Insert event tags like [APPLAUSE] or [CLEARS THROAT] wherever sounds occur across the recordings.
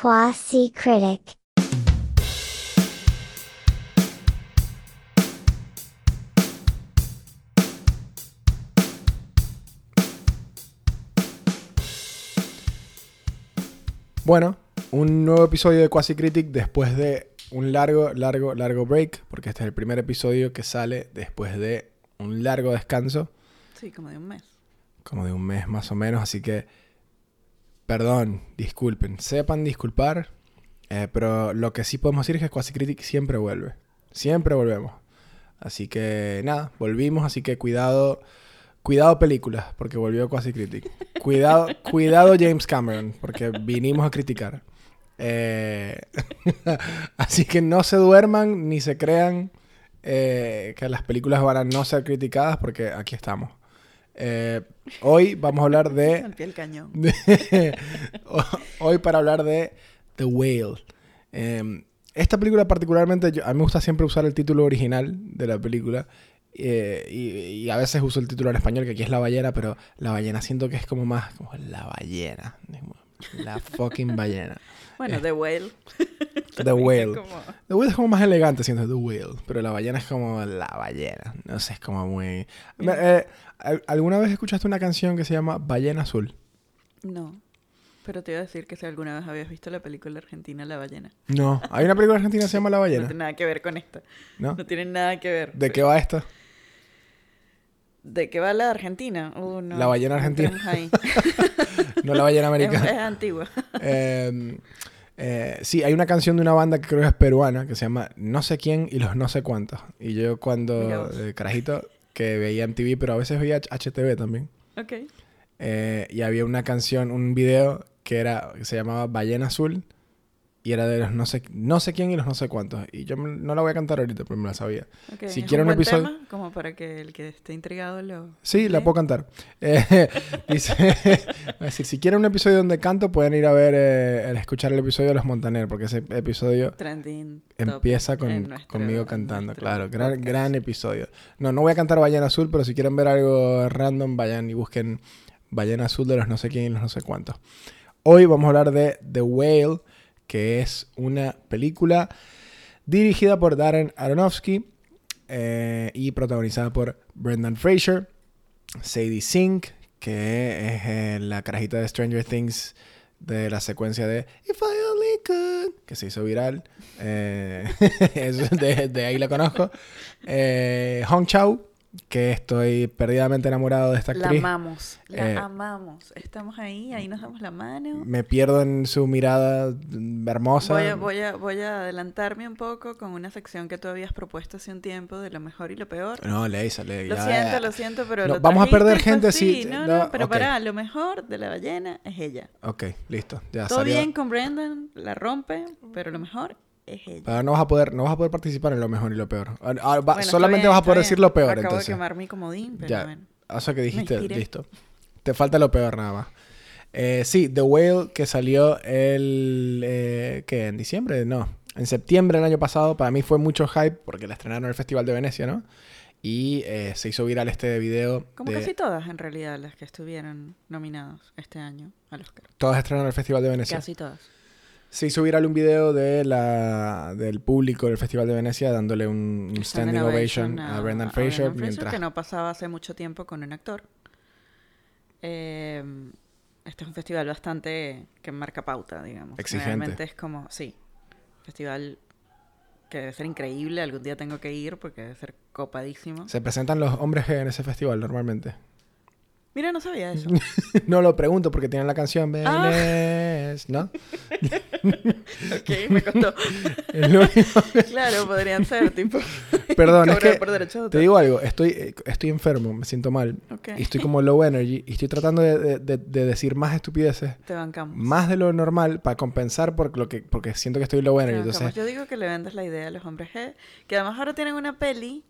Quasi Critic. Bueno, un nuevo episodio de Quasi Critic después de un largo, largo, largo break, porque este es el primer episodio que sale después de un largo descanso, Sí, como de un mes. como de un mes más o menos, así que perdón, disculpen, sepan disculpar, eh, pero lo que sí podemos decir es que Quasi Critic siempre vuelve, siempre volvemos. Así que nada, volvimos, así que cuidado, cuidado películas, porque volvió Quasi Critic. Cuidado, [LAUGHS] cuidado James Cameron, porque vinimos a criticar. Eh, [LAUGHS] así que no se duerman ni se crean eh, que las películas van a no ser criticadas, porque aquí estamos. Eh, hoy vamos a hablar de [LAUGHS] del cañón. de- [LAUGHS] hoy para hablar de The Whale. Eh, esta película particularmente, yo- a mí me gusta siempre usar el título original de la película. eh, y, y a veces uso el título en español, que aquí es La Ballena, pero La Ballena siento que es como más como La Ballena. La fucking ballena. Bueno, The Whale. [LAUGHS] The Whale. Como- The Whale es como más elegante, siento The Whale. Pero la ballena es como la ballena. No sé, es como muy. Eh, ¿al- ¿Alguna vez escuchaste una canción que se llama Ballena Azul? No. Pero te iba a decir que si alguna vez habías visto la película argentina La ballena. No. Hay una película argentina que se [LAUGHS] llama La No Ballena. tiene nada que ver con esta. ¿No? No tiene nada que ver. ¿De qué va esta? ¿De qué va la Argentina? Uh, no, La ballena argentina. [LAUGHS] No la ballena es, es americana. antigua. Eh, eh, sí, hay una canción de una banda que creo que es peruana que se llama No sé quién y los no sé cuántos. Y yo cuando, carajito, que veía MTV, pero a veces veía HTV también. Ok. Eh, y había una canción, un video que era que se llamaba Ballena Azul y era de los no sé no sé quién y los no sé cuántos y yo no la voy a cantar ahorita pero me la sabía. Si ¿Es quieren un buen episodio- tema? como para que el que esté intrigado lo... Sí, la ¿Sí? puedo cantar. Eh, [LAUGHS] dice, [LAUGHS] a decir, si quieren un episodio donde canto pueden ir a ver eh, el escuchar el episodio de Los Montaner porque ese episodio Trending empieza con, nuestro- conmigo cantando, claro, gran, podcast. gran episodio. No, no voy a cantar Ballena Azul, pero si quieren ver algo random, vayan y busquen Ballena Azul de los no sé quién y los no sé cuántos. Hoy vamos a hablar de The Whale, que es una película dirigida por Darren Aronofsky eh, y protagonizada por Brendan Fraser, Sadie Sink, que es eh, la carajita de Stranger Things de la secuencia de If I Only Could, que se hizo viral. Eh, [LAUGHS] de, de ahí la conozco. Hong Chau, que estoy perdidamente enamorado de esta La actriz. amamos, la Eh, amamos. Estamos ahí, ahí nos damos la mano. Me pierdo en su mirada hermosa. Voy a, voy, a, voy a adelantarme un poco con una sección que tú habías propuesto hace un tiempo de lo mejor y lo peor. No, Leisa, le Lo ya- siento, lo siento, pero No, lo vamos a perder gente así. si- No, no, no, pero ok. pará, lo mejor de la ballena es ella. Ok, listo. Ya Todo salió. bien con Brendan, la rompe, pero lo mejor es ella. Pero no vas a poder, no vas a poder participar en lo mejor y lo peor. Ah, ah, Bueno, solamente bien, vas a poder decir lo peor, Acabo entonces. de quemar mi comodín, pero Ya. bueno. Eso que [LAUGHS] dijiste, listo. Te falta lo peor nada más. Eh, sí, The Whale que salió el... Eh, ¿Qué? ¿En diciembre? No. En septiembre del año pasado. Para mí fue mucho hype porque la estrenaron en el Festival de Venecia, ¿no? Y eh, se hizo viral este video. Como de- casi todas, en realidad, las que estuvieron nominados este año al Oscar. Todas estrenaron en el Festival de Venecia. Casi todas. Hizo viral un video de la, del público del Festival de Venecia dándole un, un standing ovation a, Brendan Fraser mientras... que no pasaba hace mucho tiempo con un actor. Eh, este es un festival bastante que marca pauta, digamos. Exigente. Realmente es como, sí, festival que debe ser increíble. Algún día tengo que ir porque debe ser copadísimo. Se presentan los hombres G en ese festival normalmente. Mira, no sabía eso. [LAUGHS] no lo pregunto porque tienen la canción Ah. Benes, ¿no? [LAUGHS] ok, me [LAUGHS] lo único- claro, podrían ser, tipo. [LAUGHS] Perdón, es que por te digo algo, estoy, eh, estoy enfermo, me siento mal. Ok. Y estoy como low energy y estoy tratando de, de- de- de decir más estupideces, Te bancamos. más de lo normal para compensar por lo que, porque siento que estoy low energy. Entonces, Yo digo que le vendas la idea a los hombres G, que además ahora tienen una peli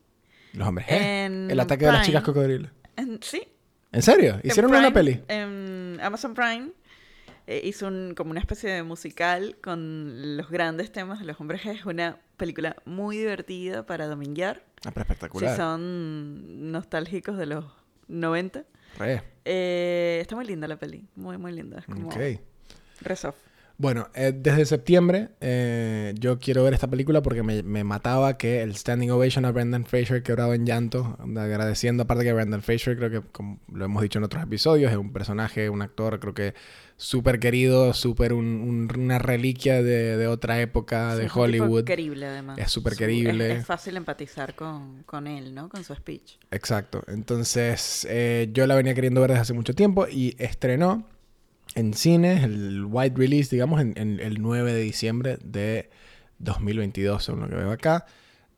los hombres G. en El ataque de las Prime. chicas cocodrilo. en- sí, ¿En serio? en ¿Hicieron una Prime, peli? En Amazon Prime eh, hizo un, como una especie de musical con los grandes temas de los hombres G. Es una película muy divertida para dominguear. Ah, pero Si espectacular. son nostálgicos de los 90. Re. Eh, está muy linda la peli. Muy, muy linda. Es como Ok. re soft. Bueno, eh, desde septiembre eh, yo quiero ver esta película porque me, me mataba que el standing ovation a Brendan Fraser quebraba en llanto, agradeciendo aparte que Brendan Fraser creo que como lo hemos dicho en otros episodios es un personaje, un actor creo que súper querido, súper un- un- una reliquia de, de otra época Sí, de es Hollywood. querible, además. Es súper querible. Es, es fácil empatizar con, con él, ¿no? Con su speech. Exacto. Entonces, eh, yo la venía queriendo ver desde hace mucho tiempo y estrenó en cines el wide release, digamos, en, en el 9 de diciembre de 2022, según lo que veo acá.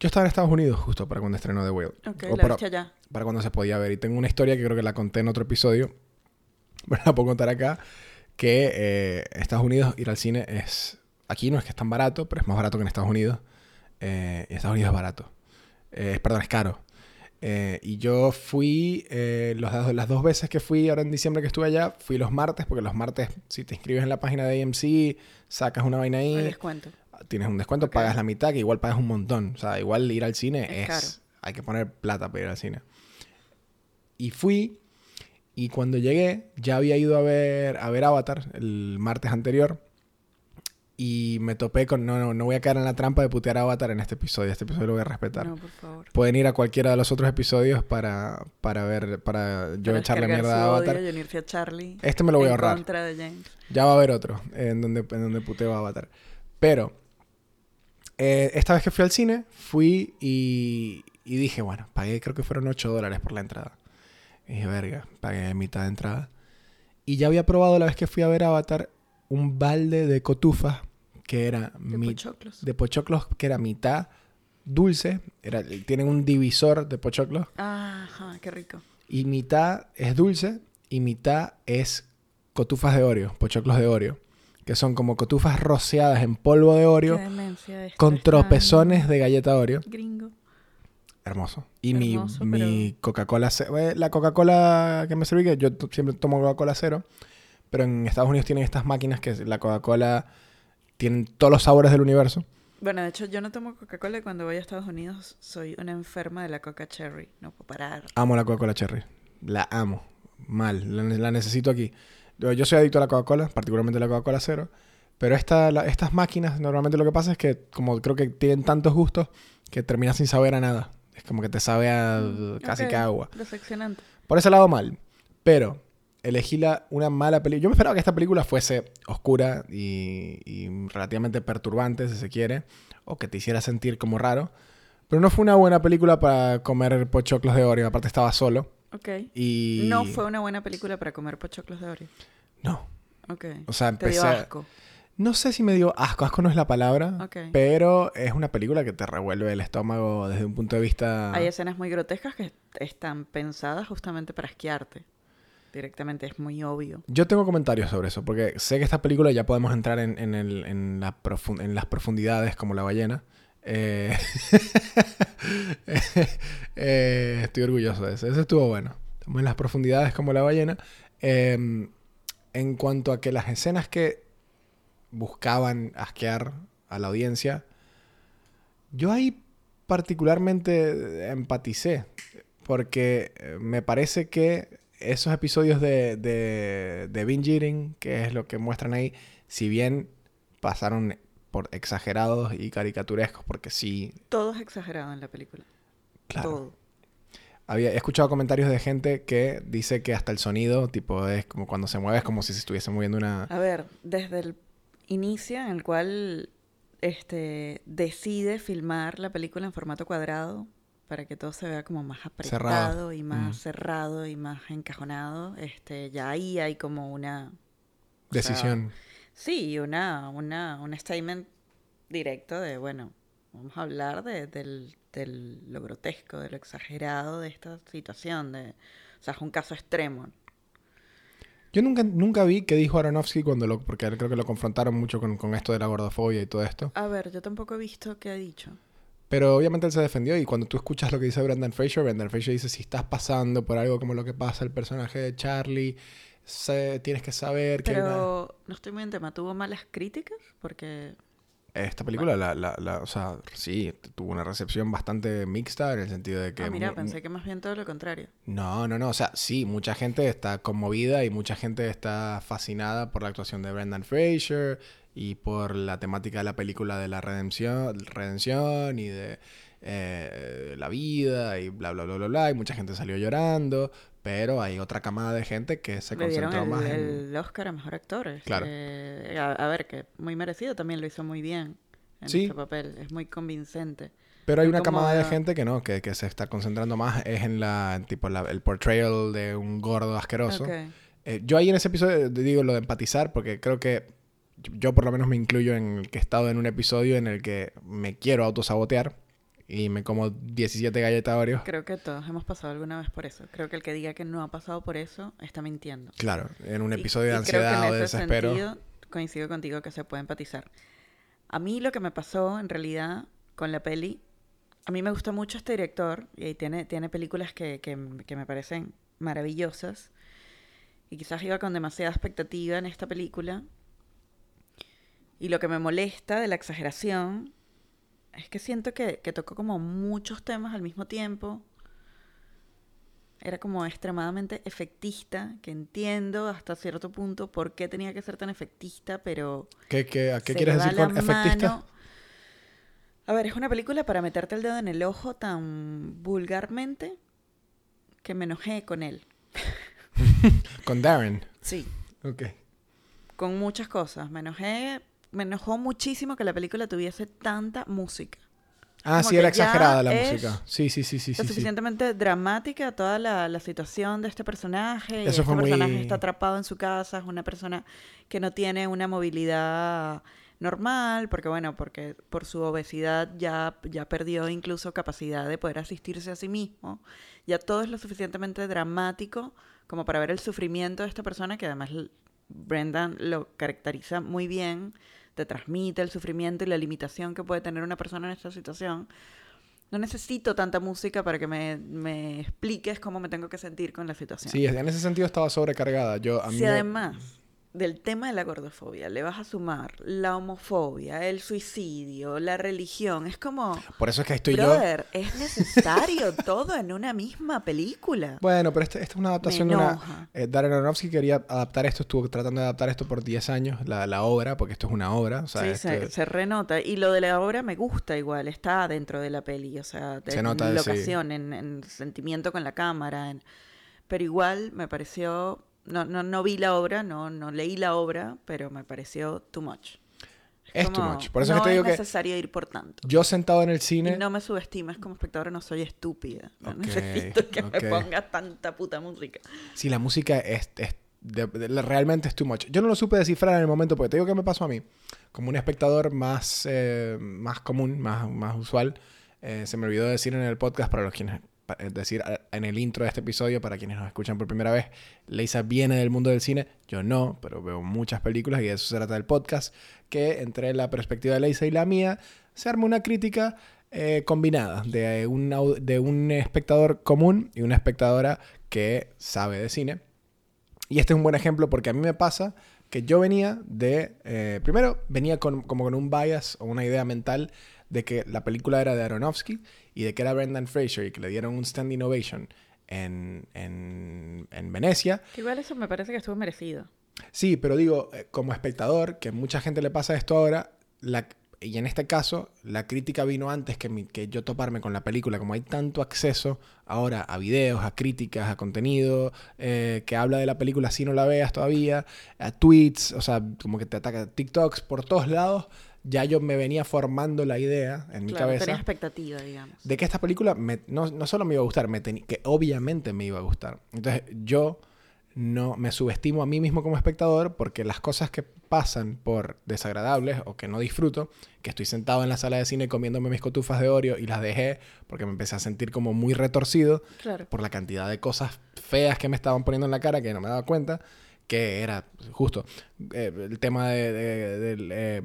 Yo estaba en Estados Unidos justo para cuando estrenó The Whale. Ok, O la para, allá. para cuando se podía ver. Y tengo una historia que creo que la conté en otro episodio, [LAUGHS] pero la puedo contar acá, que eh, Estados Unidos ir al cine es... Aquí no es que es tan barato, pero es más barato que en Estados Unidos. Eh, y Estados Unidos es barato. Eh, perdón, es caro. Eh, y yo fui, eh, los, las dos veces que fui ahora en diciembre que estuve allá, fui los martes, porque los martes, si te inscribes en la página de AMC, sacas una vaina ahí, El descuento. tienes un descuento, Ok. pagas la mitad, que igual pagas un montón. O sea, igual ir al cine Es es. caro. Hay que poner plata para ir al cine. Y fui, y cuando llegué, ya había ido a ver, a ver Avatar el martes anterior. Y me topé con. No, no, no voy a caer en la trampa de putear a Avatar en este episodio. Este episodio lo voy a respetar. No, por favor. Pueden ir a cualquiera de los otros episodios para, para ver, para yo Para echarle mierda a Avatar. odio unirse a Charlie. Este me lo voy a ahorrar. contra de James. Ya va a haber otro en donde, en donde puteo a Avatar. Pero, eh, esta vez que fui al cine, fui y, y dije, bueno, pagué, creo que fueron 8 dólares por la entrada. Y dije, verga, pagué mitad de entrada. Y ya había probado la vez que fui a ver Avatar un balde de cotufas que era De mi- pochoclos. de pochoclos que era mitad dulce, era, tienen un divisor de pochoclos Ajá, qué rico. y mitad es dulce y mitad es cotufas de Oreo, pochoclos de Oreo, que son como cotufas rociadas en polvo de Oreo Qué demencia esto, con es tropezones de galleta Oreo. Gringo. Hermoso. Y mi- Hermoso, mi, Coca-Cola, eh, la Coca-Cola que me serví, que yo siempre tomo Coca-Cola cero, pero en Estados Unidos tienen estas máquinas que la Coca-Cola tienen todos los sabores del universo. Bueno, de hecho, yo no tomo Coca-Cola y cuando voy a Estados Unidos soy una enferma de la Coca Cherry. No puedo parar. Amo la Coca-Cola Cherry. La amo. Mal. La, la necesito aquí. Yo, yo soy adicto a la Coca-Cola, particularmente a la Coca-Cola cero. Pero esta, la- estas máquinas, normalmente lo que pasa es que, como creo que tienen tantos gustos, que terminas sin saber a nada. Es como que te sabe a Mm, casi que agua. Decepcionante. Por ese lado, mal. Pero elegí la, una mala película. Yo me esperaba que esta película fuese oscura y, y relativamente perturbante, si se quiere, o que te hiciera sentir como raro. Pero no fue una buena película para comer pochoclos de Oreo. Aparte, estaba solo. Ok. Y... No fue una buena película para comer pochoclos de Oreo. No. Ok. O sea, Te dio empecé... a- asco. No sé si me dio asco. Asco no es la palabra. Pero es una película que te revuelve el estómago desde un punto de vista... Hay escenas muy grotescas que están pensadas justamente para asquearte. Directamente es muy obvio. Yo tengo comentarios sobre eso, porque sé que esta película ya podemos entrar en, en el- en la profun- en las profundidades como la ballena. Eh, [LAUGHS] eh, estoy orgulloso de eso. Eso estuvo bueno. Estamos en las profundidades como la ballena. Eh, en cuanto a que las escenas que buscaban asquear a la audiencia, yo ahí particularmente empaticé, porque eh, me parece que esos episodios de, de, de binge eating, que es lo que muestran ahí, si bien pasaron por exagerados y caricaturescos, porque sí, Todo es exagerado en la película. claro. Todo. Había he escuchado comentarios de gente que dice que hasta el sonido, tipo, es como cuando se mueve, es como si se estuviese moviendo una... A ver, desde el inicio en el cual este decide filmar la película en formato cuadrado para que todo se vea como más apretado Cerrado. y más Mm. cerrado y más encajonado, este ya ahí hay como una sea, Decisión. sí, una una un statement directo de bueno, vamos a hablar de, del, del lo grotesco, de lo exagerado de esta situación de o sea, es un caso extremo. Yo nunca, nunca vi qué dijo Aronofsky cuando lo... Porque él creo que lo confrontaron mucho con, con esto de la gordofobia y todo esto. A ver, yo tampoco he visto qué ha dicho. Pero obviamente él se defendió y cuando tú escuchas lo que dice Brendan Fraser, Brendan Fraser dice, si estás pasando por algo como lo que pasa el personaje de Charlie, tienes que saber que hay una- Pero no estoy muy en tema. ¿Tuvo malas críticas? Porque. Esta película, la, la, la- o sea, sí, tuvo una recepción bastante mixta en el sentido de que... Ah, mira, pensé que más bien todo lo contrario. No, no, no. O sea, sí, mucha gente está conmovida y mucha gente está fascinada por la actuación de Brendan Fraser y por la temática de la película de la redención, redención y de eh, la vida y bla, bla, bla, bla, bla. Y mucha gente salió llorando, pero hay otra camada de gente que se concentró el, más en... el Oscar a Mejor Actor. Claro. a, a ver, que muy merecido, también lo hizo muy bien en Sí. este papel. Es muy convincente. Pero hay una camada de gente que no, que, que se está concentrando más es en la, en tipo, la- el portrayal de un gordo asqueroso. Eh, yo ahí en ese episodio digo lo de empatizar porque creo que yo, yo por lo menos me incluyo en el que he estado en un episodio en el que me quiero autosabotear y me como 17 galletas Oreos. Creo que todos hemos pasado alguna vez por eso. Creo que el que diga que no ha pasado por eso está mintiendo. Claro, en un Y- episodio de y creo que ansiedad en o de ese desespero. sentido coincido contigo que se puede empatizar. A mí lo que me pasó en realidad con la peli, a mí me gusta mucho este director y tiene, tiene películas que, que, que me parecen maravillosas. Y quizás iba con demasiada expectativa en esta película. Y lo que me molesta de la exageración es que siento que, que tocó como muchos temas al mismo tiempo. Era como extremadamente efectista, que entiendo hasta cierto punto por qué tenía que ser tan efectista, pero... ¿Qué, qué, ¿A qué se quieres decir con efectista? mano. A ver, es una película para meterte el dedo en el ojo tan vulgarmente que me enojé con él. [LAUGHS] Con Darren. Sí, Ok. con muchas cosas. Me enojé, me enojó muchísimo que la película tuviese tanta música. Ah, Como sí, era exagerada la música. Sí, sí, sí, sí. lo sí, sí. suficientemente dramática toda la, la situación de este personaje. y Eso este fue muy- personaje está atrapado en su casa, es una persona que no tiene una movilidad normal, porque bueno, porque por su obesidad ya, ya perdió incluso capacidad de poder asistirse a sí mismo. Ya todo es lo suficientemente dramático como para ver el sufrimiento de esta persona, que además Brendan lo caracteriza muy bien, te transmite el sufrimiento y la limitación que puede tener una persona en esta situación. No necesito tanta música para que me, me expliques cómo me tengo que sentir con la situación. Sí, en ese sentido estaba sobrecargada. Yo, a mí me- además del tema de la gordofobia le vas a sumar la homofobia, el suicidio, la religión, es como, Por eso es que estoy yo... brother, es necesario [LAUGHS] todo en una misma película. Bueno, pero este- esta es una adaptación de una... eh, Darren Aronofsky quería adaptar esto, estuvo tratando de adaptar esto por 10 años, la, la obra, porque esto es una obra. O sea, sí, esto- se, se renota. Y lo de la obra me gusta igual, está dentro de la peli, o sea, Se en nota, sí. locación, en, en sentimiento con la cámara. en- Pero igual me pareció, no, no, no vi la obra, no, no leí la obra, pero me pareció too much. Es too como, much. Por eso es no que te digo que necesario ir por tanto. yo sentado en el Y cine... no me subestimes como espectadora, no soy estúpida. No necesito que me pongas tanta puta música. Sí, la música es, es- de- de- realmente es too much. Yo no lo supe descifrar en el momento porque te digo que me pasó a mí. Como un espectador más, eh, más común, más, más usual. eh, se me olvidó decir en el podcast para los quienes... pa- eh, decir eh, en el intro de este episodio para quienes nos escuchan por primera vez. Leisa viene del mundo del cine. Yo no, pero veo muchas películas y de eso se trata el podcast. Que entre la perspectiva de Leisa y la mía se arma una crítica eh, combinada de un, au- de un espectador común y una espectadora que sabe de cine. Y este es un buen ejemplo porque a mí me pasa que yo venía de... eh, primero, venía con, como con un bias o una idea mental de que la película era de Aronofsky y de que era Brendan Fraser y que le dieron un standing ovation en, en, en Venecia. Que igual eso me parece que estuvo merecido. Sí, pero digo, eh, como espectador, que mucha gente le pasa esto ahora, la- y en este caso, la crítica vino antes que, mi- que yo toparme con la película. Como hay tanto acceso ahora a videos, a críticas, a contenido eh, que habla de la película si no la veas todavía, a tweets, o sea, como que te ataca TikToks por todos lados, ya yo me venía formando la idea en mi Claro, cabeza tenía expectativa, digamos. de que esta película me- no, no solo me iba a gustar, me que obviamente me iba a gustar. Entonces yo no me subestimo a mí mismo como espectador porque las cosas que pasan por desagradables o que no disfruto, que estoy sentado en la sala de cine comiéndome mis cotufas de Oreo y las dejé porque me empecé a sentir como muy retorcido Claro. por la cantidad de cosas feas que me estaban poniendo en la cara que no me daba cuenta que era justo eh, el tema de, de- eh,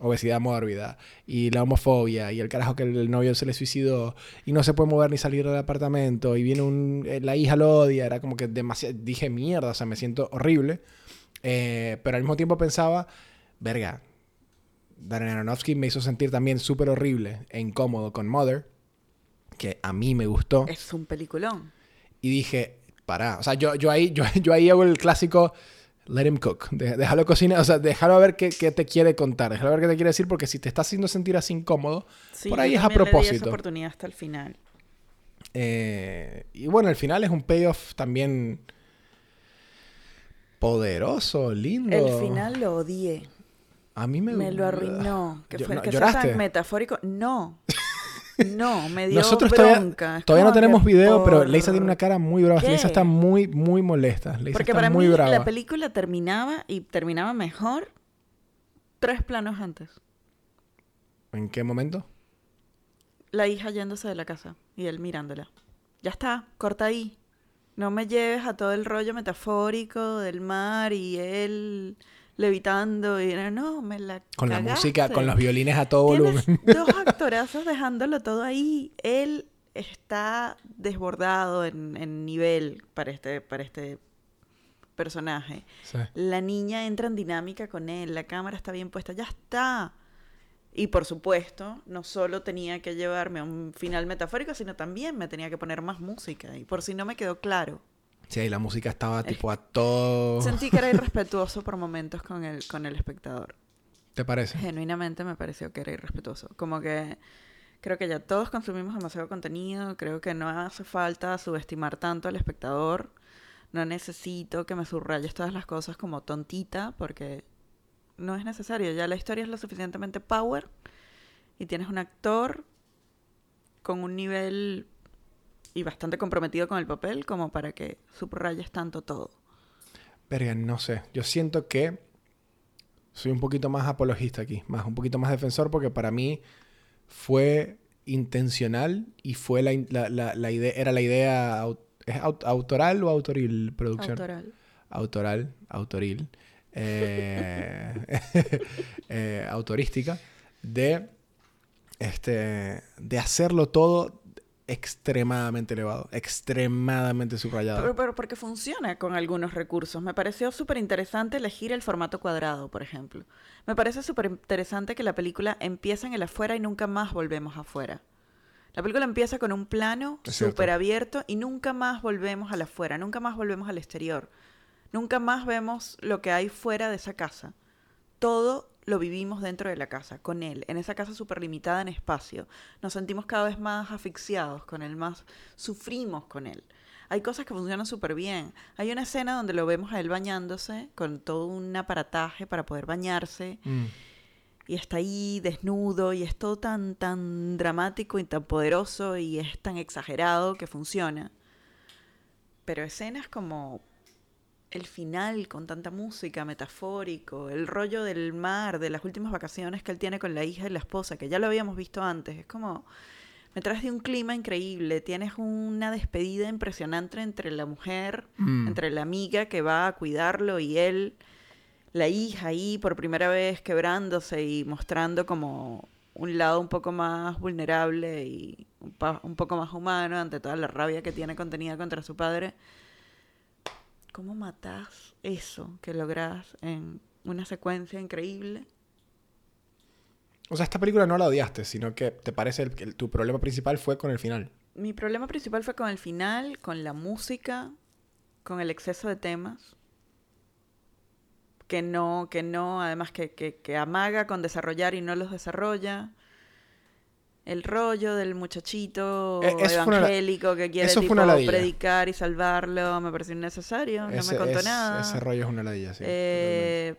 obesidad mórbida y la homofobia y el carajo que el, novio se le suicidó y no se puede mover ni salir del apartamento y viene un eh, la hija lo odia era como que demasiado dije mierda o sea me siento horrible pero al mismo tiempo pensaba verga Darren Aronofsky me hizo sentir también súper horrible e incómodo con Mother que a mí me gustó Es un peliculón. y dije, pará. O sea, yo, yo, ahí, yo, [LAUGHS] yo ahí hago el clásico, let him cook. De- déjalo cocinar, o sea, déjalo ver qué, qué te quiere contar, déjalo ver qué te quiere decir, porque si te está haciendo sentir así incómodo, Sí, por ahí es a también le di esa propósito. oportunidad hasta el final. Eh, y bueno, al final es un payoff también poderoso, lindo. El final lo odié. A mí me, Me lo arruinó. Que fue no, que sea ¿lloraste? tan metafórico. No. No, me dio Nosotros bronca. todavía, todavía no tenemos video, pero Leisa tiene una cara muy brava. ¿Qué? Leisa está muy, muy molesta. Leisa Porque está para muy mí brava. la película terminaba y terminaba mejor tres planos antes. ¿En qué momento? La hija yéndose de la casa y él mirándola. Ya está, corta ahí. No me lleves a todo el rollo metafórico del mar y él levitando y no, me la Con la música, con los violines a todo volumen. [LAUGHS] Dos actorazos dejándolo todo ahí. Él está desbordado en, en nivel para este, para este personaje. Sí. La niña entra en dinámica con él, la cámara está bien puesta, ya está. Y por supuesto, no solo tenía que llevarme a un final metafórico, sino también me tenía que poner más música. Y por si no me quedó claro. Sí, y la música estaba tipo a todo. Sentí que era [LAUGHS] irrespetuoso por momentos con el, con el espectador. ¿Te parece? Genuinamente me pareció que era irrespetuoso. Como que creo que ya todos consumimos demasiado contenido, creo que no hace falta subestimar tanto al espectador. No necesito que me subrayes todas las cosas como tontita, porque no es necesario. Ya la historia es lo suficientemente power y tienes un actor con un nivel y bastante comprometido con el papel como para que subrayes tanto todo. Verga, no sé. Yo siento que soy un poquito más apologista aquí, más un poquito más defensor, porque para mí fue intencional y fue la, la- la- la idea, era la idea ¿es aut- autoral o autoril producción. Autoral. autoral, autoril, eh, [LAUGHS] eh, autorística, de, este, de hacerlo todo extremadamente elevado, extremadamente subrayado. Pero, pero porque funciona con algunos recursos. Me pareció súper interesante elegir el formato cuadrado, por ejemplo. Me parece súper interesante que la película empieza en el afuera y nunca más volvemos afuera. La película empieza con un plano súper abierto y nunca más volvemos al afuera, nunca más volvemos al exterior. Nunca más vemos lo que hay fuera de esa casa. Todo lo vivimos dentro de la casa, con él, en esa casa súper limitada en espacio. Nos sentimos cada vez más asfixiados con él, más sufrimos con él. Hay cosas que funcionan súper bien. Hay una escena donde lo vemos a él bañándose, con todo un aparataje para poder bañarse, Mm. y está ahí desnudo, y es todo tan, tan dramático y tan poderoso, y es tan exagerado que funciona. Pero escenas como el final con tanta música, metafórico, el rollo del mar, de las últimas vacaciones que él tiene con la hija y la esposa, que ya lo habíamos visto antes, es como, me traes de un clima increíble, tienes una despedida impresionante entre la mujer, Mm. entre la amiga que va a cuidarlo y él, la hija ahí por primera vez quebrándose y mostrando como un lado un poco más vulnerable y un, pa- un poco más humano ante toda la rabia que tiene contenida contra su padre. ¿Cómo matas eso que logras en una secuencia increíble? O sea, esta película no la odiaste, sino que te parece el- que tu problema principal fue con el final. Mi problema principal fue con el final, con la música, con el exceso de temas. Que no, que no, además que, que, que amaga con desarrollar y no los desarrolla. El rollo del muchachito Eh, una la- evangélico que quiere tipo, predicar y salvarlo me pareció innecesario, no me contó es- nada. ese rollo es una ladilla, sí. Eh,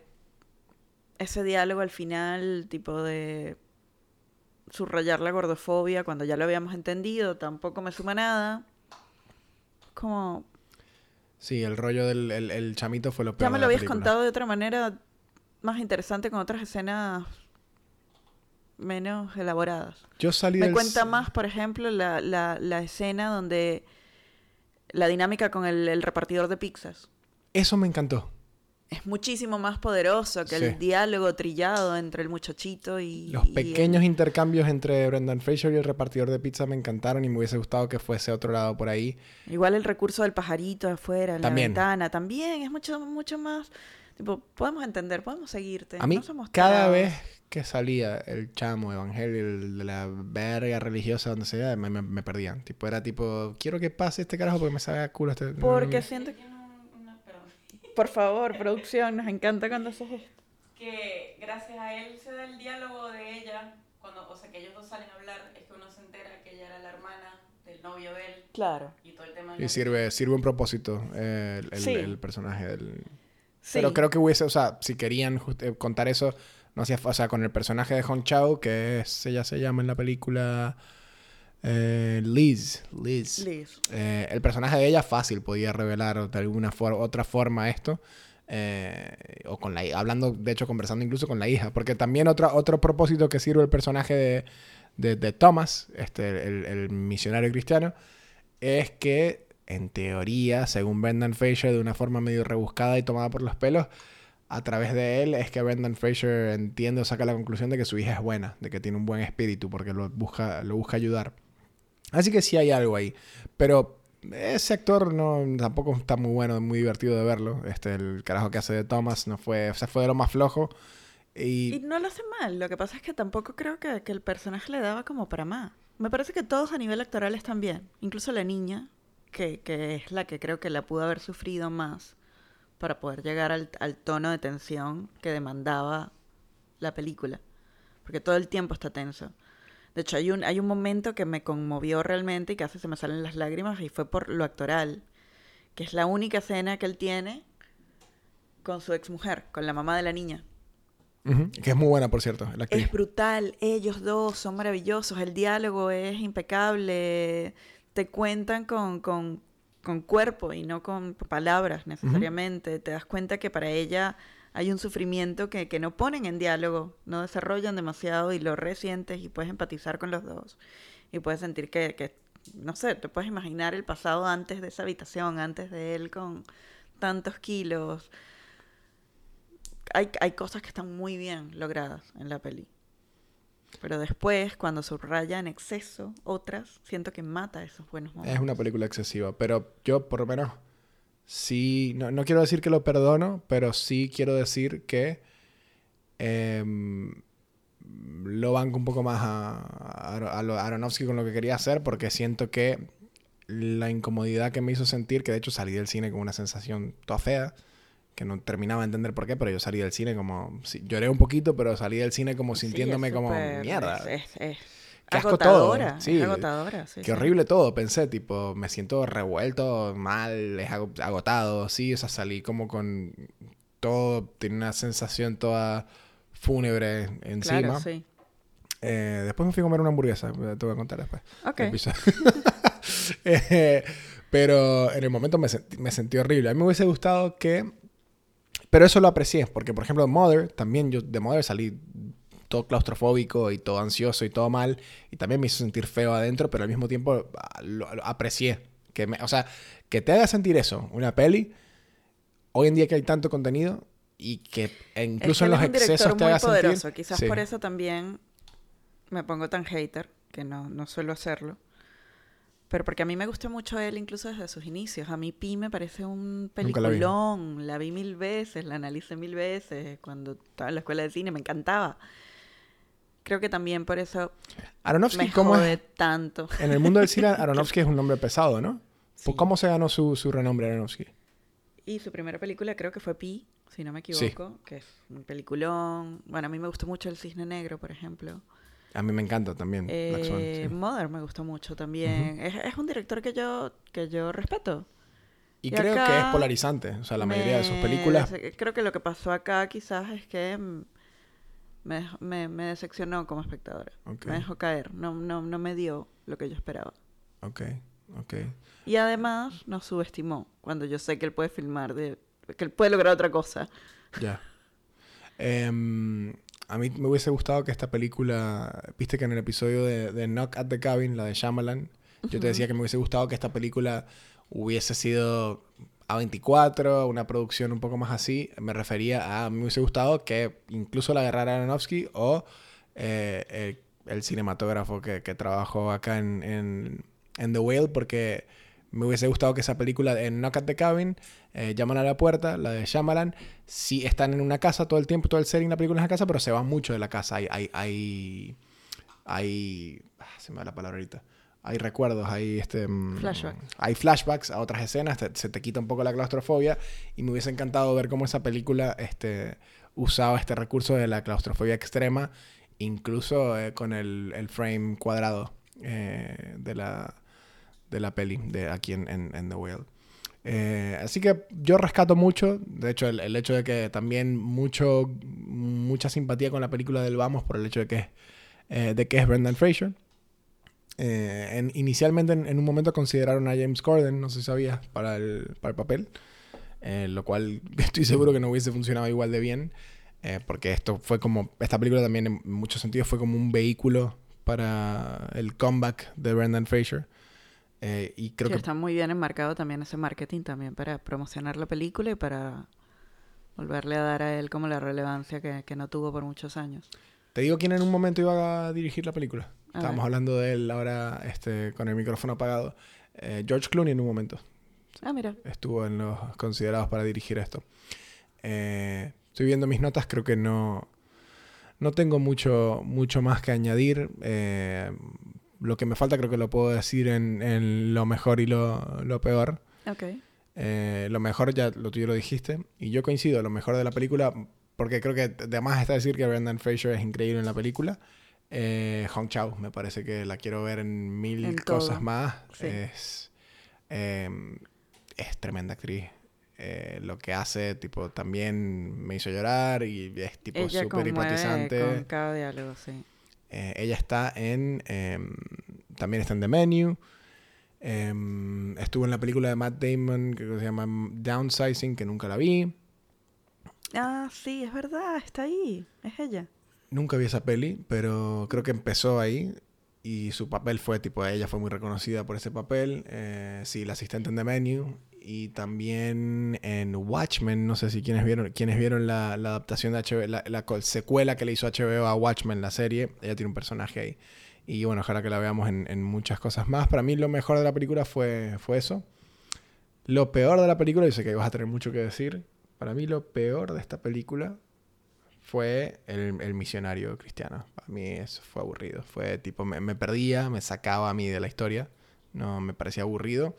ese diálogo al final, tipo de subrayar la gordofobia cuando ya lo habíamos entendido, tampoco me suma nada. Como. Sí, el rollo del el, el chamito fue lo peor. ya me lo habías película. contado de otra manera más interesante con otras escenas menos elaboradas. Yo salí Me del cuenta más, por ejemplo, la, la, la escena donde la dinámica con el, el repartidor de pizzas. Eso me encantó. es muchísimo más poderoso que Sí. el diálogo trillado entre el muchachito y... Los y pequeños intercambios entre Brendan Fraser y el repartidor de pizza me encantaron y me hubiese gustado que fuese otro lado por ahí. Igual el recurso del pajarito afuera, en También. la ventana, también es mucho, mucho más... Tipo, podemos entender, podemos seguirte. A mí, no somos cada vez que salía el chamo evangelio, el de la verga religiosa, donde sea, me, me- me perdían. Tipo, era tipo, quiero que pase este carajo porque me sabe a culo este... Porque Mm. siento que... por favor, producción, nos encanta cuando haces esto. Que gracias a él se da el diálogo de ella, cuando, o sea, que ellos dos salen a hablar, es que uno se entera que ella era la hermana del novio de él. Claro. Y todo el tema de Y la- sirve, sirve un propósito eh, el, el- Sí. el personaje del... Sí. Pero creo que hubiese, o sea, si querían just- eh, contar eso, no hacía, o sea, con el personaje de Hong Chao, que es, ella se llama en la película eh, Liz, Liz. Liz. Eh, el personaje de ella fácil podía revelar de alguna for- otra forma esto. eh, o con la hablando, de hecho, conversando incluso con la hija. Porque también otra, otro propósito que sirve el personaje de, de, de Thomas, este, el, el misionario cristiano, es que, en teoría, según Brendan Fraser, de una forma medio rebuscada y tomada por los pelos, a través de él es que Brendan Fraser entiende o saca la conclusión de que su hija es buena, de que tiene un buen espíritu, porque lo busca, lo busca ayudar. Así que sí hay algo ahí. Pero ese actor no tampoco está muy bueno, muy divertido de verlo. Este, el carajo que hace de Thomas no fue, o sea, fue de lo más flojo. Y Y, no lo hace mal, lo que pasa es que tampoco creo que, que el personaje le daba como para más. Me parece que todos a nivel actoral están bien, incluso la niña, que, que es la que creo que la pudo haber sufrido más para poder llegar al, al tono de tensión que demandaba la película, porque todo el tiempo está tenso. De hecho, hay un, hay un momento que me conmovió realmente y casi se me salen las lágrimas y fue por lo actoral, que es la única escena que él tiene con su exmujer, con la mamá de la niña. Que es muy buena, por cierto, la actriz. Es brutal, ellos dos son maravillosos, el diálogo es impecable, te cuentan con, con, con cuerpo y no con palabras necesariamente, te das cuenta que para ella hay un sufrimiento que, que no ponen en diálogo, no desarrollan demasiado y lo resientes y puedes empatizar con los dos y puedes sentir que, que, no sé, te puedes imaginar el pasado antes de esa habitación, antes de él con tantos kilos. Hay, hay cosas que están muy bien logradas en la peli. Pero después, cuando subraya en exceso otras, siento que mata esos buenos momentos. Es una película excesiva, pero yo por lo menos sí, no, no quiero decir que lo perdono, pero sí quiero decir que em, lo banco un poco más a, a, a Aronofsky con lo que quería hacer, porque siento que la incomodidad que me hizo sentir, que de hecho salí del cine con una sensación toda fea, que no terminaba de entender por qué, pero yo salí del cine como, sí, lloré un poquito, pero salí del cine como Sí, sintiéndome como mierda. Es, es- es Qué asco todo, sí. Es agotadora, sí, Qué horrible todo, pensé, tipo, me siento revuelto, mal, es ago- agotado, sí, o sea, salí como con todo, tiene una sensación toda fúnebre encima. Claro, sí. Eh, después me fui a comer una hamburguesa, te voy a contar después. Ok. [LAUGHS] Eh, pero en el momento me sentí, me sentí horrible. A mí me hubiese gustado que... Pero eso lo aprecié, porque por ejemplo Mother, también yo de Mother salí todo claustrofóbico y todo ansioso y todo mal, y también me hizo sentir feo adentro, pero al mismo tiempo ah, lo, lo aprecié. Que me- o sea, que te haga sentir eso, una peli, hoy en día que hay tanto contenido, y que incluso Es en que los él es un excesos te muy haga poderoso. sentir... Quizás Sí. por eso también me pongo tan hater, que no, no suelo hacerlo. Pero porque a mí me gusta mucho él incluso desde sus inicios. A mí Pi me parece un Nunca la vi. peliculón. La vi mil veces, la analicé mil veces. Cuando estaba en la escuela de cine me encantaba. Creo que también por eso Aronofsky, me ¿cómo jode es? tanto. En el mundo del cine, [LAUGHS] Aronofsky es un nombre pesado, ¿no? Sí. ¿Cómo se ganó su, su renombre Aronofsky? Y su primera película creo que fue Pi, si no me equivoco, que es un peliculón. Bueno, a mí me gustó mucho El Cisne Negro, por ejemplo. A mí me encanta también. Black Swan, Eh, sí. Mother me gustó mucho también. es, es un director que yo, que yo respeto. Y y creo que es polarizante. O sea, la mayoría de sus Me películas. Creo que lo que pasó acá quizás es que me, me, me decepcionó como espectadora. Ok. Me dejó caer. No, no, no me dio lo que yo esperaba. Ok, ok. Y además nos subestimó cuando yo sé que él puede filmar, de, que él puede lograr otra cosa. Ya. Em, a mí me hubiese gustado que esta película. Viste que en el episodio de, de Knock at the Cabin, la de Shyamalan, yo te decía que me hubiese gustado que esta película hubiese sido A24, una producción un poco más así. Me refería a. Me hubiese gustado que incluso la agarrara Aronofsky o eh, el, el cinematógrafo que, que trabajó acá en, en, en The Whale, porque me hubiese gustado que esa película en Knock at the Cabin, eh, Llaman a la puerta, la de Shyamalan, sí están en una casa todo el tiempo, todo el setting, la película es en la casa, pero se van mucho de la casa. Hay, hay, hay, hay ah, se me va la palabra ahorita. hay recuerdos, hay este... mm, Flashbacks. Hay flashbacks a otras escenas, te- se te quita un poco la claustrofobia y me hubiese encantado ver cómo esa película este, usaba este recurso de la claustrofobia extrema, incluso eh, con el, el frame cuadrado eh, de, la, de la peli, de aquí en, en- The Whale. Eh, así que yo rescato mucho, de hecho, el, el hecho de que también mucho, mucha simpatía con la película del Vamos por el hecho de que eh, de que es Brendan Fraser. Eh, en- inicialmente, en, un momento, consideraron a James Corden, no sé si sabías, para el, para el papel, lo cual [LAUGHS] estoy seguro que no hubiese funcionado igual de bien, porque esto fue como, esta película también en muchos sentidos fue como un vehículo para el comeback de Brendan Fraser. Eh, y creo Sí, que está muy bien enmarcado también ese marketing también para promocionar la película y para volverle a dar a él como la relevancia que, que no tuvo por muchos años. Te digo quién en un momento iba a dirigir la película. A Estábamos ver. hablando de él ahora este, con el micrófono apagado. Eh, George Clooney en un momento Ah, mira. estuvo en los considerados para dirigir esto. Eh, estoy viendo mis notas, creo que no, no tengo mucho, mucho más que añadir. Eh, lo que me falta creo que lo puedo decir en, en lo mejor y lo, lo peor. Ok. Eh, lo mejor ya lo tuyo lo dijiste. Y yo coincido, lo mejor de la película, porque creo que además está decir que Brendan Fraser es increíble en la película. Eh, Hong Chao, me parece que la quiero ver en mil En cosas más. Sí. Es, eh, es tremenda actriz. Eh, lo que hace, tipo, también me hizo llorar y es tipo súper hipnotizante. con cada diálogo, sí. Eh, ella está en. em, también está en The Menu. Em, estuvo en la película de Matt Damon que se llama Downsizing, que nunca la vi. Ah, sí, es verdad, está ahí. Es ella. Nunca vi esa peli, pero creo que empezó ahí. Y su papel fue tipo, ella fue muy reconocida por ese papel. Eh, sí, la asistente en The Menu. Y también en Watchmen, no sé si quienes vieron, quienes vieron la, adaptación de HBO, la, secuela que le hizo HBO a Watchmen, la serie. Ella tiene un personaje ahí. Y bueno, ojalá que la veamos en, muchas cosas más. Para mí lo mejor de la película fue, fue eso. Lo peor de la película, y sé que vas a tener mucho que decir. Para mí lo peor de esta película fue el, el misionario cristiano. Para mí eso fue aburrido. Fue tipo, me, me perdía, me sacaba a mí de la historia. No, me parecía aburrido.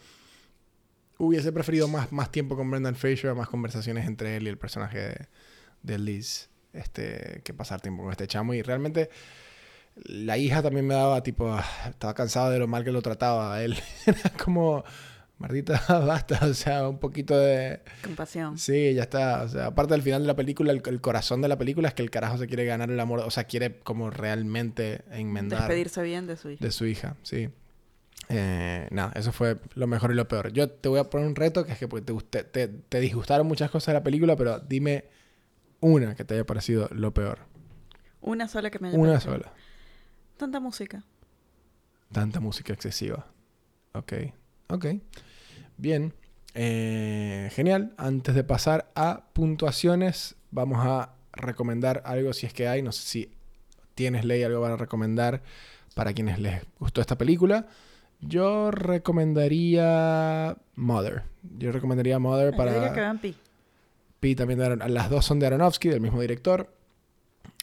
Hubiese preferido más, más tiempo con Brendan Fraser, más conversaciones entre él y el personaje de, de Liz, este, que pasar tiempo con este chamo. Y realmente la hija también me daba tipo, ah, estaba cansado de lo mal que lo trataba a él. [LAUGHS] Era como, Martita, [LAUGHS] basta, o sea, un poquito de... Compasión. Sí, ya está. O sea, aparte del final de la película, el, el corazón de la película es que el carajo se quiere ganar el amor, o sea, quiere como realmente enmendar Despedirse bien de su hija. de su hija, sí. Eh, nada, eso fue lo mejor y lo peor. Yo te voy a poner un reto, que es que porque te, guste- te, te disgustaron muchas cosas de la película, pero dime una que te haya parecido lo peor. Una sola que me haya Una parecido. sola. Tanta música. Tanta música excesiva. Ok, ok. Bien. Eh, genial. Antes de pasar a puntuaciones, vamos a recomendar algo si es que hay. No sé si tienes ley algo para recomendar para quienes les gustó esta película. Yo recomendaría Mother. Yo recomendaría Mother Ay, Yo diría que para... vean Pi. Pi también de Aaron- Las dos son de Aronofsky, del mismo director.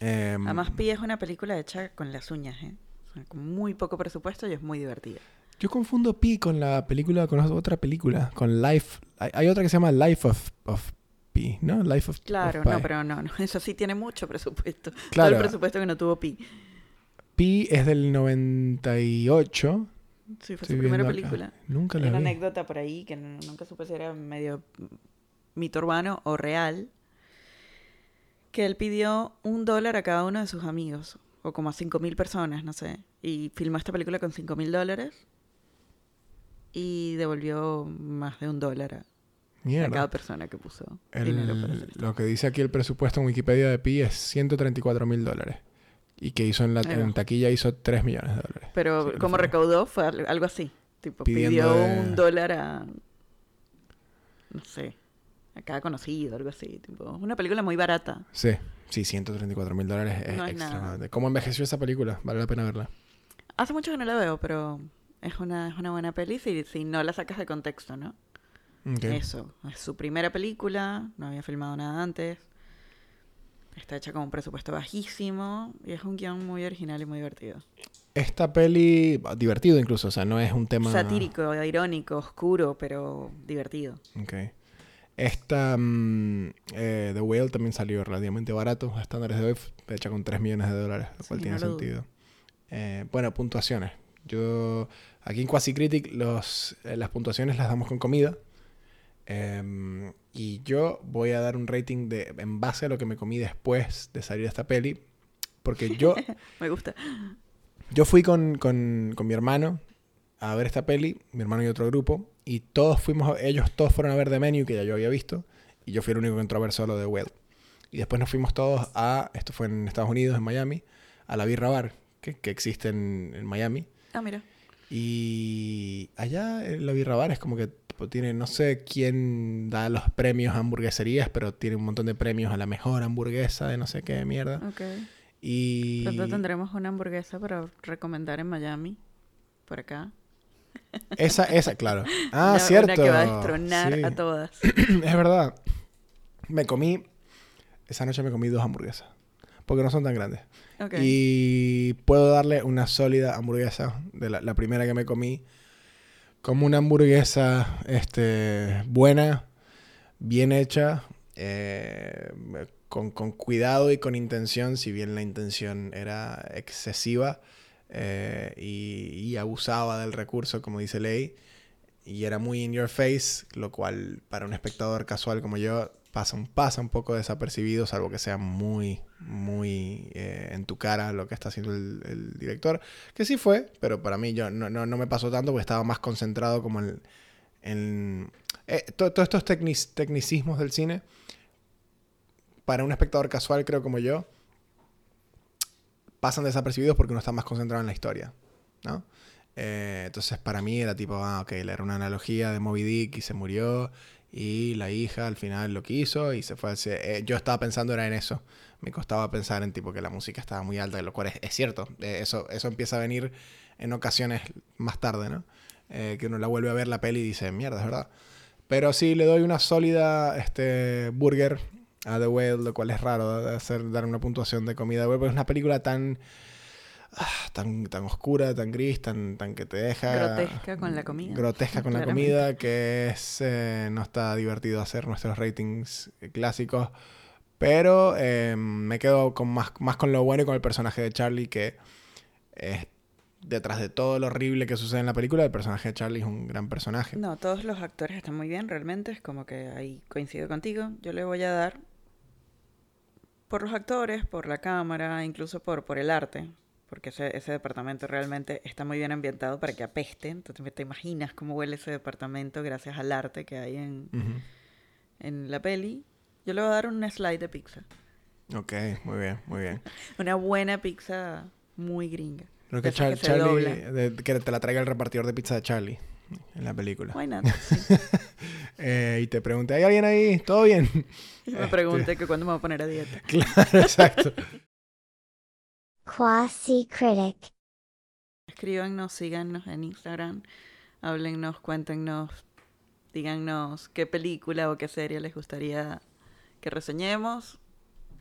Em, Además, Pi es una película hecha con las uñas, ¿eh? O sea, con muy poco presupuesto y es muy divertida. Yo confundo Pi con la película, con otra película, con Life. Hay, hay otra que se llama Life of, of Pi, ¿no? Life of Claro, of no, pero no, no. [LAUGHS] Eso sí tiene mucho presupuesto. Todo el presupuesto que no tuvo Pi. Pi es del 98. Sí, fue Estoy su primera acá. película. Nunca Hay la una vi. anécdota por ahí que nunca supe si era medio mito urbano o real. Que él pidió un dólar a cada uno de sus amigos. O como a cinco mil personas, no sé. Y filmó esta película con cinco mil dólares. Y devolvió más de un dólar a, cada persona que puso El- dinero para hacer esto. lo que dice aquí el presupuesto en Wikipedia de Pi es 134 mil dólares. Y que hizo en, la, en taquilla hizo 3 millones de dólares. Pero Sí, como recaudó fue al- algo así. Tipo, Pidiendo pidió de- un dólar a. No sé. A cada conocido, algo así. Tipo, una película muy barata. Sí, sí, 134 mil dólares es No extremadamente. ¿Cómo envejeció esa película? Vale la pena verla. Hace mucho que no la veo, pero es una, es una buena peli si, si no la sacas de contexto, ¿no? Eso. Es su primera película, no había filmado nada antes. Está hecha con un presupuesto bajísimo y es un guion muy original y muy divertido. Esta peli, divertido incluso, o sea, no es un tema... Satírico, irónico, oscuro, pero divertido. Ok. Esta, mm, eh, The Whale también salió relativamente barato a estándares de hoy, hecha con 3 millones de dólares, lo cual Sí, tiene no sentido. Eh, bueno, puntuaciones. Yo, aquí en Quasi Critic, los, eh, las puntuaciones las damos con comida. Em, y yo voy a dar un rating de, en base a lo que me comí después de salir de esta peli. Porque yo, [LAUGHS] Me gusta. yo fui con, con- con mi hermano a ver esta peli, mi hermano y otro grupo, y todos fuimos, ellos todos fueron a ver The Menu, que ya yo había visto, y yo fui el único que entró a ver solo The Well. Y después nos fuimos todos a, esto fue en Estados Unidos, en Miami, a la Birra Bar, que, que existe en, en Miami. Ah, mira. Y allá en la Birra Bar es como que tiene, no sé quién da los premios a hamburgueserías, pero tiene un montón de premios a la mejor hamburguesa de no sé qué mierda. Ok. Y... Pronto tendremos una hamburguesa para recomendar en Miami. Por acá. Esa, esa, claro. [LAUGHS] Ah, Una- cierto. Una que va a destronar Sí. a todas. [CLEARS THROAT] es verdad. Me comí. Esa noche me comí dos hamburguesas. Porque no son tan grandes. Y puedo darle una sólida hamburguesa. De la, la primera que me comí. Como una hamburguesa este, buena, bien hecha. eh, con, con cuidado y con intención. Si bien la intención era excesiva. eh, y, y abusaba del recurso, como dice Ley y era muy in your face, lo cual para un espectador casual como yo pasa un, pasa un poco desapercibido, salvo que sea muy, muy eh, en tu cara lo que está haciendo el, director, que sí fue, pero para mí yo no, no, no me pasó tanto porque estaba más concentrado como en... en eh, to- todos estos tecnic- tecnicismos del cine, para un espectador casual creo como yo, pasan desapercibidos porque uno está más concentrado en la historia, ¿no? Eh, entonces para mí era tipo, ah, ok, era una analogía de Moby Dick y se murió y la hija al final lo quiso y se fue eh, yo estaba pensando era en eso. Me costaba pensar en tipo que la música estaba muy alta, lo cual es, cierto. Eh, eso, eso empieza a venir en ocasiones más tarde, ¿no? Eh, que uno la vuelve a ver la peli y dice, mierda, es verdad. Pero sí, le doy una sólida este, burger a The Whale, lo cual es raro hacer, dar una puntuación de comida porque es una película tan, tan, tan oscura, tan gris, tan, tan que te deja... Grotesca con la comida. Grotesca con la comida, que es, eh, no está divertido hacer nuestros ratings eh, clásicos. Pero eh, me quedo con más, más con lo bueno y con el personaje de Charlie, que es detrás de todo lo horrible que sucede en la película, el personaje de Charlie es un gran personaje. No, todos los actores están muy bien, realmente. Es como que ahí coincido contigo. Yo le voy a dar por los actores, por la cámara, incluso por, por el arte. Porque ese, ese departamento realmente está muy bien ambientado para que apeste. Entonces te imaginas cómo huele ese departamento gracias al arte que hay en, Ujú. en la peli. Yo le voy a dar un slide de pizza. Ok, muy bien, muy bien. [LAUGHS] Una buena pizza muy gringa. Creo que, Char- que Charlie, de- que te la traiga el repartidor de pizza de Charlie en la película. Why not? Sí. [LAUGHS] Eh, y te pregunté, ¿hay alguien ahí? ¿Todo bien? [LAUGHS] Y me Este. pregunté que cuándo me voy a poner a dieta. claro, exacto. Quasi Critic. Escríbanos, síganos en Instagram, háblennos, cuéntenos, díganos qué película o qué serie les gustaría que reseñemos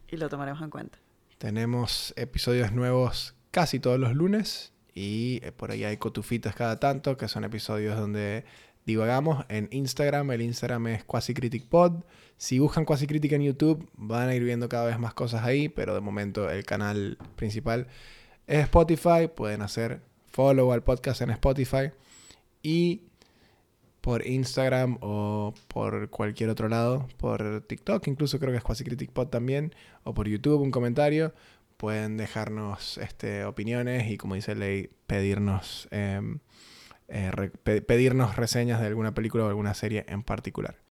y lo tomaremos en cuenta. Tenemos episodios nuevos casi todos los lunes y eh, por ahí hay cotufitas cada tanto, que son episodios donde divagamos en Instagram. El Instagram es QuasiCriticPod. Si buscan QuasiCritic en YouTube, van a ir viendo cada vez más cosas ahí, pero de momento el canal principal es Spotify. Pueden hacer follow al podcast en Spotify y por Instagram o por cualquier otro lado, por TikTok, incluso creo que es QuasiCriticPod también, o por YouTube un comentario. Pueden dejarnos este, opiniones y, como dice Ley, pedirnos, em, eh, re- pe- pedirnos reseñas de alguna película o alguna serie en particular.